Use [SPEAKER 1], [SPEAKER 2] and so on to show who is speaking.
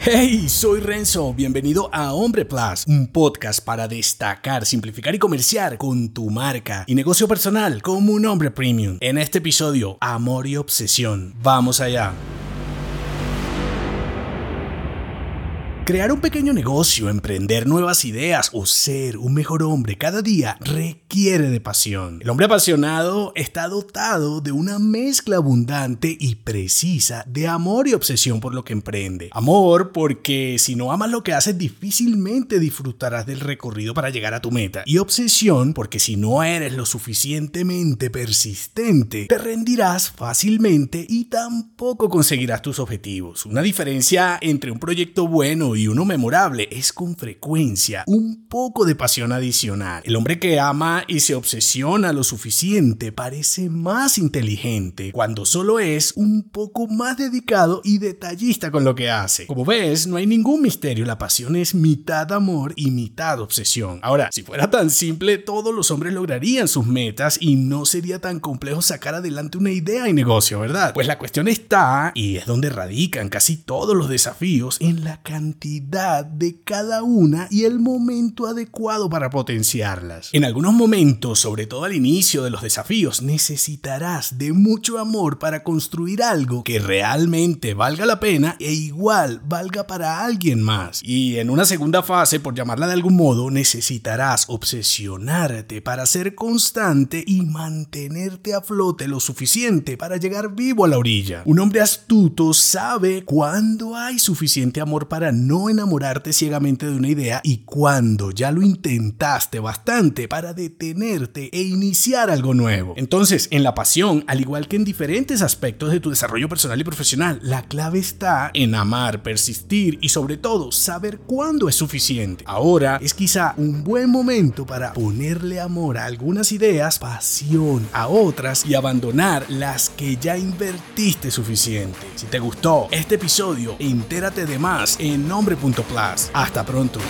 [SPEAKER 1] Hey, soy Renzo, bienvenido a Hombre Plus, un podcast para destacar, simplificar y comerciar con tu marca y negocio personal como un hombre premium. En este episodio, amor y obsesión. Vamos allá. Crear un pequeño negocio, emprender nuevas ideas o ser un mejor hombre cada día requiere de pasión. El hombre apasionado está dotado de una mezcla abundante y precisa de amor y obsesión por lo que emprende. Amor porque si no amas lo que haces difícilmente disfrutarás del recorrido para llegar a tu meta. Y obsesión porque si no eres lo suficientemente persistente, te rendirás fácilmente y tampoco conseguirás tus objetivos. Una diferencia entre un proyecto bueno uno memorable es con frecuencia un poco de pasión adicional. El hombre que ama y se obsesiona lo suficiente parece más inteligente cuando solo es un poco más dedicado y detallista con lo que hace. Como ves, no hay ningún misterio, la pasión es mitad amor y mitad obsesión. Ahora, si fuera tan simple, todos los hombres lograrían sus metas y no sería tan complejo sacar adelante una idea y negocio, ¿verdad? Pues la cuestión está, y es donde radican casi todos los desafíos, en la cantidad de cada una y el momento adecuado para potenciarlas. En algunos momentos, sobre todo al inicio de los desafíos, necesitarás de mucho amor para construir algo que realmente valga la pena e igual valga para alguien más. Y en una segunda fase, por llamarla de algún modo, necesitarás obsesionarte para ser constante y mantenerte a flote lo suficiente para llegar vivo a la orilla. Un hombre astuto sabe cuándo hay suficiente amor para no enamorarte ciegamente de una idea y cuando ya lo intentaste bastante para detenerte e iniciar algo nuevo. Entonces, en la pasión, al igual que en diferentes aspectos de tu desarrollo personal y profesional, la clave está en amar, persistir y sobre todo saber cuándo es suficiente. Ahora es quizá un buen momento para ponerle amor a algunas ideas, pasión a otras y abandonar las que ya invertiste suficiente. Si te gustó este episodio, entérate de más en nombre Plus. Hasta pronto.